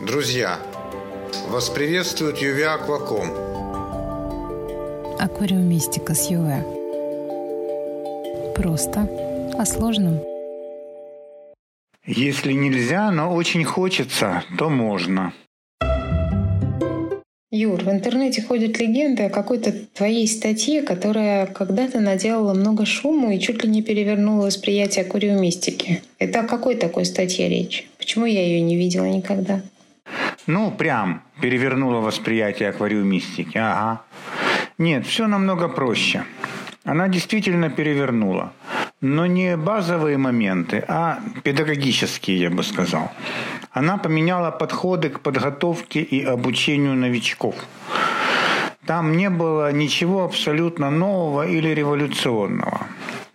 Друзья, вас приветствует Юве Акваком. Аквариумистика с Юве. Просто о сложном. Если нельзя, но очень хочется, то можно. Юр, в интернете ходят легенды о какой-то твоей статье, которая когда-то наделала много шума и чуть ли не перевернула восприятие аквариумистики. Это о какой такой статье речь? Почему я ее не видела никогда? Ну, прям перевернула восприятие аквариумистики. Ага. Нет, все намного проще. Она действительно перевернула. Но не базовые моменты, а педагогические, я бы сказал. Она поменяла подходы к подготовке и обучению новичков. Там не было ничего абсолютно нового или революционного.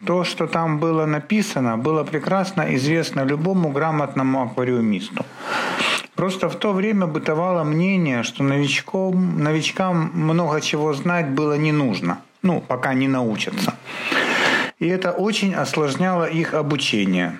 То, что там было написано, было прекрасно известно любому грамотному аквариумисту. Просто в то время бытовало мнение, что новичкам, новичкам много чего знать было не нужно. Ну, пока не научатся. И это очень осложняло их обучение.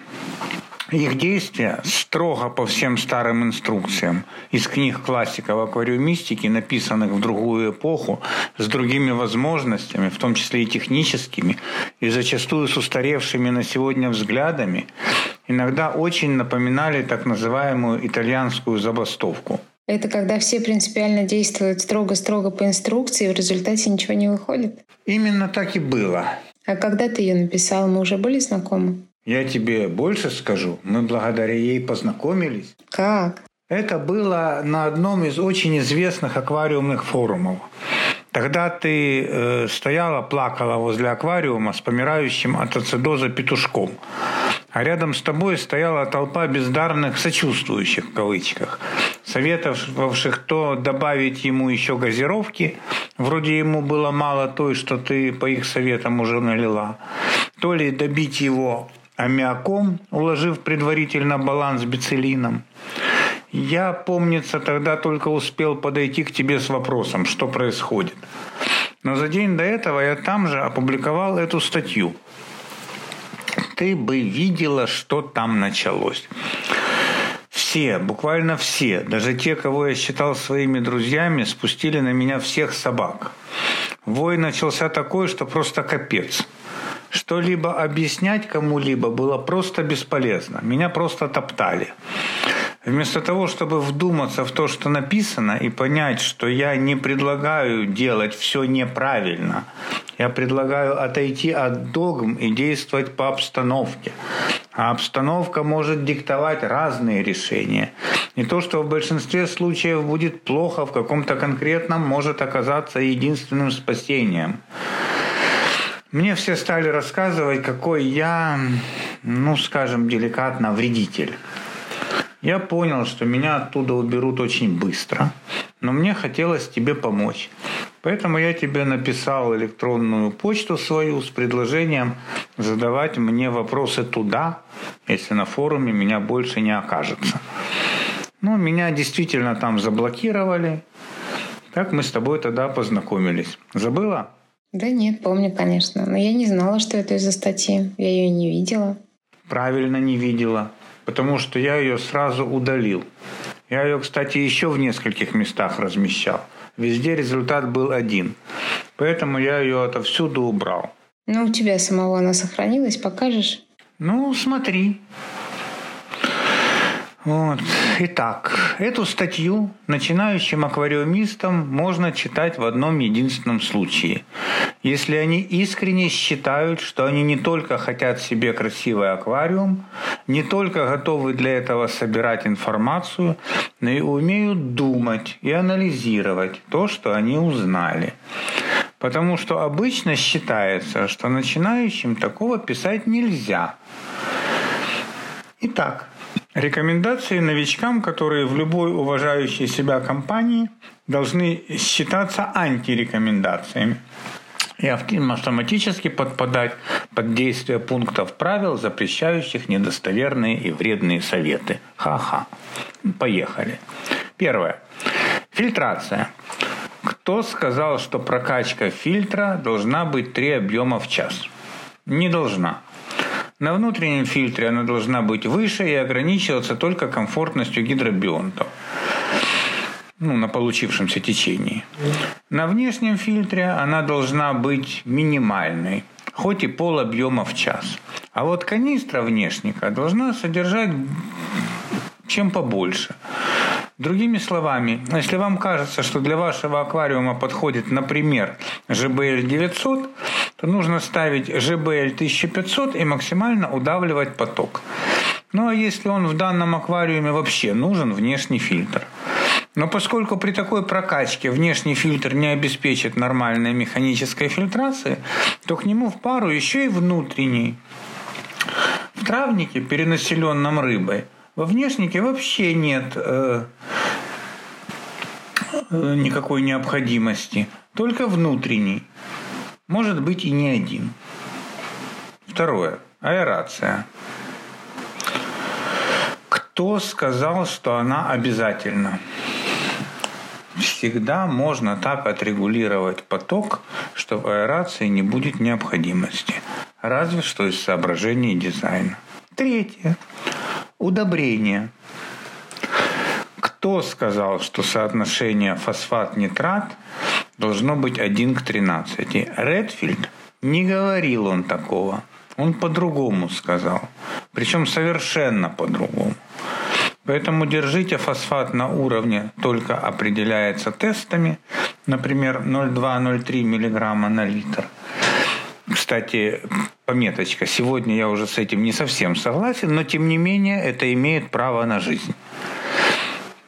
Их действия строго по всем старым инструкциям из книг классиков аквариумистики, написанных в другую эпоху, с другими возможностями, в том числе и техническими, и зачастую с устаревшими на сегодня взглядами, иногда очень напоминали так называемую итальянскую забастовку. Это когда все принципиально действуют строго-строго по инструкции, и в результате ничего не выходит? Именно так и было. А когда ты ее написал, мы уже были знакомы? Я тебе больше скажу. Мы благодаря ей познакомились. Как? Это было на одном из очень известных аквариумных форумов. Тогда ты э, стояла, плакала возле аквариума с помирающим от ацидоза петушком. А рядом с тобой стояла толпа бездарных сочувствующих в кавычках, советовавших то добавить ему еще газировки, вроде ему было мало той, что ты по их советам уже налила, то ли добить его аммиаком, уложив предварительно баланс бицелином. Я, помнится, тогда только успел подойти к тебе с вопросом, что происходит. Но за день до этого я там же опубликовал эту статью. Ты бы видела, что там началось. Все, буквально все, даже те, кого я считал своими друзьями, спустили на меня всех собак. Вой начался такой, что просто капец. Что-либо объяснять кому-либо было просто бесполезно. Меня просто топтали. Вместо того, чтобы вдуматься в то, что написано, и понять, что я не предлагаю делать все неправильно, я предлагаю отойти от догм и действовать по обстановке. А обстановка может диктовать разные решения. И то, что в большинстве случаев будет плохо, в каком-то конкретном может оказаться единственным спасением. Мне все стали рассказывать, какой я, ну, скажем, деликатно вредитель. Я понял, что меня оттуда уберут очень быстро, но мне хотелось тебе помочь. Поэтому я тебе написал электронную почту свою с предложением задавать мне вопросы туда, если на форуме меня больше не окажется. Ну, меня действительно там заблокировали. Так мы с тобой тогда познакомились. Забыла? Да нет, помню, конечно. Но я не знала, что это из-за статьи. Я ее не видела. Правильно не видела потому что я ее сразу удалил. Я ее, кстати, еще в нескольких местах размещал. Везде результат был один. Поэтому я ее отовсюду убрал. Ну, у тебя самого она сохранилась, покажешь? Ну, смотри. Вот. Итак, эту статью начинающим аквариумистам можно читать в одном единственном случае. Если они искренне считают, что они не только хотят себе красивый аквариум, не только готовы для этого собирать информацию, но и умеют думать и анализировать то, что они узнали. Потому что обычно считается, что начинающим такого писать нельзя. Итак, Рекомендации новичкам, которые в любой уважающей себя компании должны считаться антирекомендациями и автоматически подпадать под действие пунктов правил, запрещающих недостоверные и вредные советы. Ха-ха. Поехали. Первое. Фильтрация. Кто сказал, что прокачка фильтра должна быть 3 объема в час? Не должна. На внутреннем фильтре она должна быть выше и ограничиваться только комфортностью гидробионтов. Ну, на получившемся течении. На внешнем фильтре она должна быть минимальной, хоть и пол объема в час. А вот канистра внешника должна содержать чем побольше. Другими словами, если вам кажется, что для вашего аквариума подходит, например, JBL 900, то нужно ставить JBL 1500 и максимально удавливать поток. Ну а если он в данном аквариуме вообще нужен внешний фильтр? Но поскольку при такой прокачке внешний фильтр не обеспечит нормальной механической фильтрации, то к нему в пару еще и внутренний. В травнике, перенаселенном рыбой, во внешнике вообще нет э, э, никакой необходимости, только внутренний. Может быть и не один. Второе. Аэрация. Кто сказал, что она обязательна? Всегда можно так отрегулировать поток, что в аэрации не будет необходимости. Разве что из соображений дизайна. Третье. Удобрение. Кто сказал, что соотношение фосфат-нитрат должно быть 1 к 13? Редфилд не говорил он такого. Он по-другому сказал. Причем совершенно по-другому. Поэтому держите фосфат на уровне, только определяется тестами, например, 0,2-0,3 мг на литр – кстати, пометочка. Сегодня я уже с этим не совсем согласен, но тем не менее это имеет право на жизнь.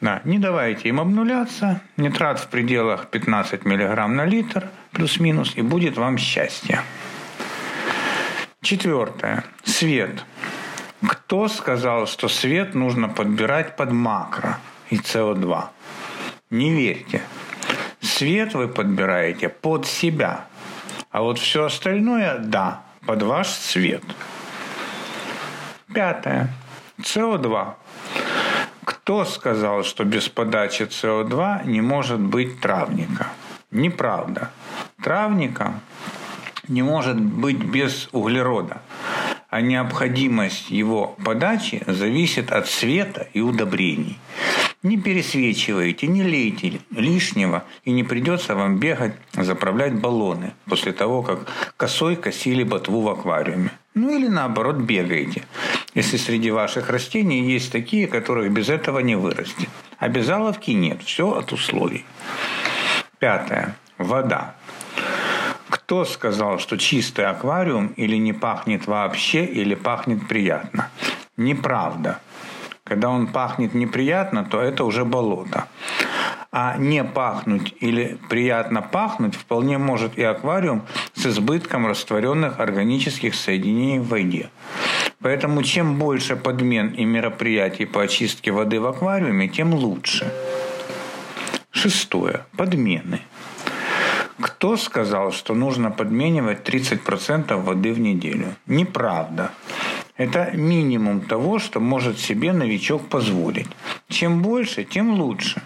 Да, не давайте им обнуляться. Нитрат в пределах 15 мг на литр, плюс-минус, и будет вам счастье. Четвертое. Свет. Кто сказал, что свет нужно подбирать под макро и СО2? Не верьте. Свет вы подбираете под себя – а вот все остальное – да, под ваш цвет. Пятое. СО2. Кто сказал, что без подачи СО2 не может быть травника? Неправда. Травника не может быть без углерода, а необходимость его подачи зависит от света и удобрений. Не пересвечивайте, не лейте лишнего, и не придется вам бегать, заправлять баллоны после того, как косой косили ботву в аквариуме. Ну или наоборот бегаете, если среди ваших растений есть такие, которых без этого не вырастет. Обязаловки нет, все от условий. Пятое. Вода. Кто сказал, что чистый аквариум или не пахнет вообще, или пахнет приятно? Неправда. Когда он пахнет неприятно, то это уже болото. А не пахнуть или приятно пахнуть вполне может и аквариум с избытком растворенных органических соединений в воде. Поэтому чем больше подмен и мероприятий по очистке воды в аквариуме, тем лучше. Шестое. Подмены. Кто сказал, что нужно подменивать 30% воды в неделю? Неправда. Это минимум того, что может себе новичок позволить. Чем больше, тем лучше.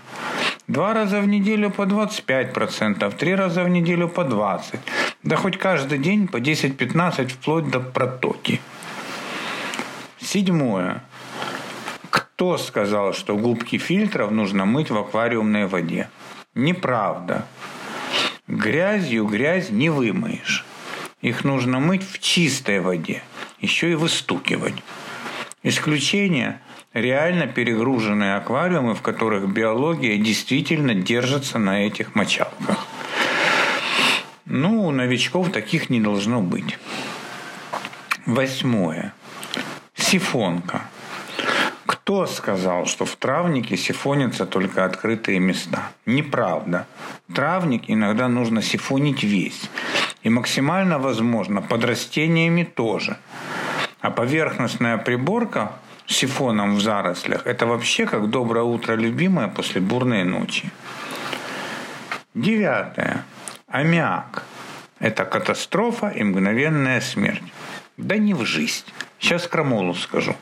Два раза в неделю по 25%, три раза в неделю по 20%. Да хоть каждый день по 10-15 вплоть до протоки. Седьмое. Кто сказал, что губки фильтров нужно мыть в аквариумной воде? Неправда. Грязью грязь не вымоешь. Их нужно мыть в чистой воде – еще и выстукивать. Исключение – реально перегруженные аквариумы, в которых биология действительно держится на этих мочалках. Ну, у новичков таких не должно быть. Восьмое. Сифонка. Кто сказал, что в травнике сифонятся только открытые места? Неправда. Травник иногда нужно сифонить весь. И максимально возможно под растениями тоже. А поверхностная приборка сифоном в зарослях – это вообще как доброе утро, любимое после бурной ночи. Девятое. Аммиак. Это катастрофа и мгновенная смерть. Да не в жизнь. Сейчас крамолу скажу.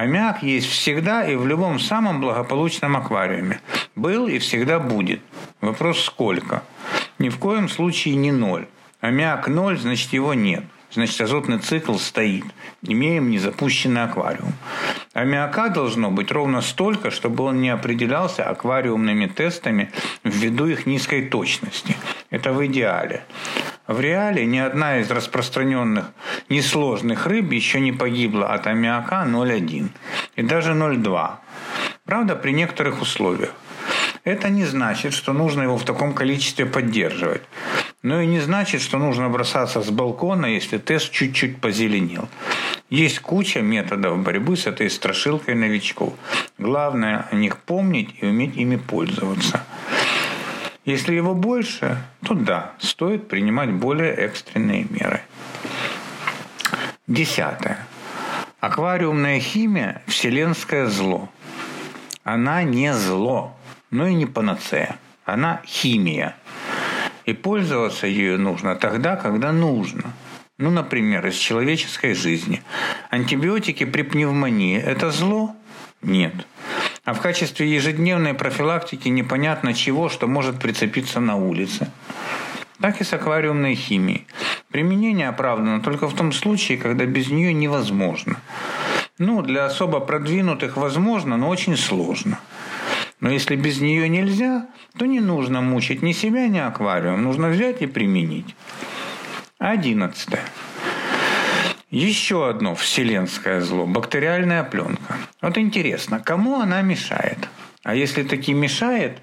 Аммиак есть всегда и в любом самом благополучном аквариуме. Был и всегда будет. Вопрос сколько? Ни в коем случае не ноль. Аммиак ноль, значит его нет. значит азотный цикл стоит. Имеем незапущенный аквариум. Аммиака должно быть ровно столько, чтобы он не определялся аквариумными тестами ввиду их низкой точности. Это в идеале. В реале ни одна из распространенных несложных рыб еще не погибла от аммиака 0,1 и даже 0,2. Правда, при некоторых условиях. Это не значит, что нужно его в таком количестве поддерживать. Но и не значит, что нужно бросаться с балкона, если тест чуть-чуть позеленел. Есть куча методов борьбы с этой страшилкой новичков. Главное о них помнить и уметь ими пользоваться. Если его больше, то да, стоит принимать более экстренные меры. Десятое. Аквариумная химия – вселенское зло. Она не зло, но и не панацея. Она химия. И пользоваться ею нужно тогда, когда нужно. Ну, например, из человеческой жизни. Антибиотики при пневмонии – это зло? Нет. А в качестве ежедневной профилактики непонятно чего, что может прицепиться на улице. Так и с аквариумной химией. Применение оправдано только в том случае, когда без нее невозможно. Ну, для особо продвинутых возможно, но очень сложно. Но если без нее нельзя, то не нужно мучить ни себя, ни аквариум. Нужно взять и применить. Одиннадцатое. Еще одно вселенское зло – бактериальная пленка. Вот интересно, кому она мешает? А если таки мешает,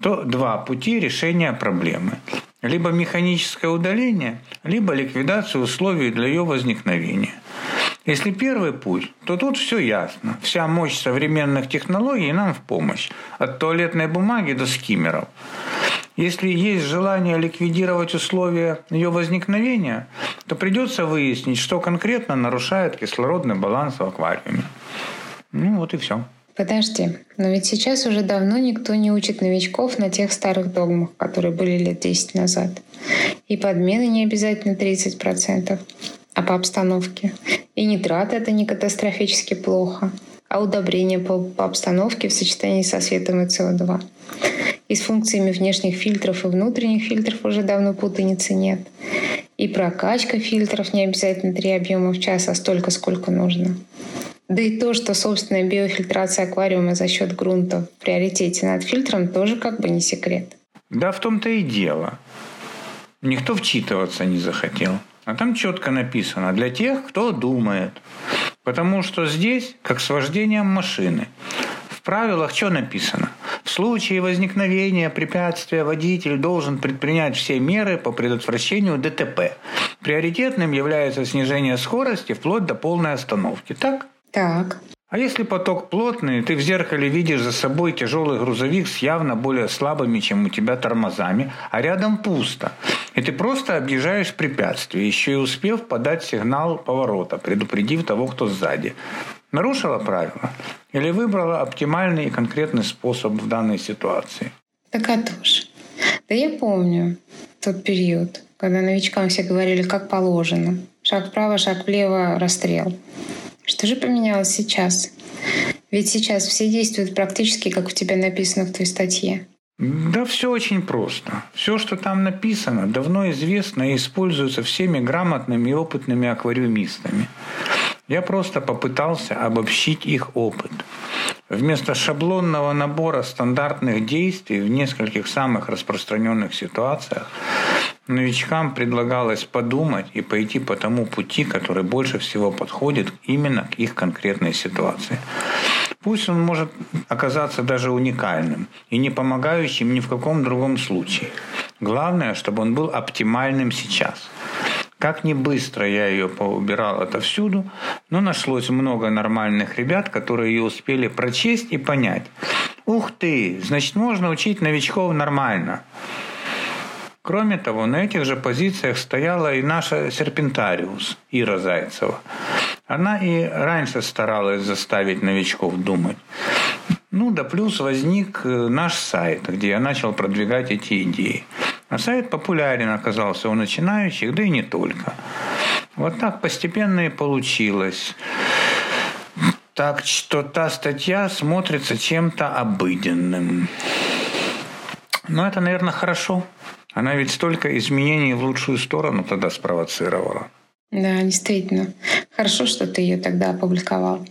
то два пути решения проблемы. Либо механическое удаление, либо ликвидация условий для ее возникновения. Если первый путь, то тут все ясно. Вся мощь современных технологий нам в помощь. От туалетной бумаги до скиммеров. Если есть желание ликвидировать условия ее возникновения, то придется выяснить, что конкретно нарушает кислородный баланс в аквариуме. Ну вот и все. Подожди, но ведь сейчас уже давно никто не учит новичков на тех старых догмах, которые были лет 10 назад. И подмены не обязательно 30%, а по обстановке. И нитрат это не катастрофически плохо, а удобрение по, по обстановке в сочетании со светом и СО2. И с функциями внешних фильтров и внутренних фильтров уже давно путаницы нет. И прокачка фильтров не обязательно три объема в час, а столько, сколько нужно. Да и то, что собственная биофильтрация аквариума за счет грунта в приоритете над фильтром, тоже как бы не секрет. Да в том-то и дело. Никто вчитываться не захотел. А там четко написано «для тех, кто думает». Потому что здесь, как с вождением машины, в правилах что написано? В случае возникновения препятствия водитель должен предпринять все меры по предотвращению ДТП. Приоритетным является снижение скорости вплоть до полной остановки. Так? Так. А если поток плотный, ты в зеркале видишь за собой тяжелый грузовик с явно более слабыми, чем у тебя тормозами, а рядом пусто. И ты просто объезжаешь препятствие, еще и успев подать сигнал поворота, предупредив того, кто сзади. Нарушила правила? Или выбрала оптимальный и конкретный способ в данной ситуации? Так а тоже. Да я помню тот период, когда новичкам все говорили, как положено. Шаг вправо, шаг влево, расстрел. Что же поменялось сейчас? Ведь сейчас все действуют практически, как у тебя написано в твоей статье. Да все очень просто. Все, что там написано, давно известно и используется всеми грамотными и опытными аквариумистами. Я просто попытался обобщить их опыт. Вместо шаблонного набора стандартных действий в нескольких самых распространенных ситуациях новичкам предлагалось подумать и пойти по тому пути, который больше всего подходит именно к их конкретной ситуации. Пусть он может оказаться даже уникальным и не помогающим ни в каком другом случае. Главное, чтобы он был оптимальным сейчас – как не быстро я ее поубирал отовсюду, но нашлось много нормальных ребят, которые ее успели прочесть и понять. Ух ты, значит можно учить новичков нормально. Кроме того, на этих же позициях стояла и наша серпентариус Ира Зайцева. Она и раньше старалась заставить новичков думать. Ну да плюс возник э, наш сайт, где я начал продвигать эти идеи. А сайт популярен оказался у начинающих, да и не только. Вот так постепенно и получилось. Так что та статья смотрится чем-то обыденным. Но это, наверное, хорошо. Она ведь столько изменений в лучшую сторону тогда спровоцировала. Да, действительно. Хорошо, что ты ее тогда опубликовал.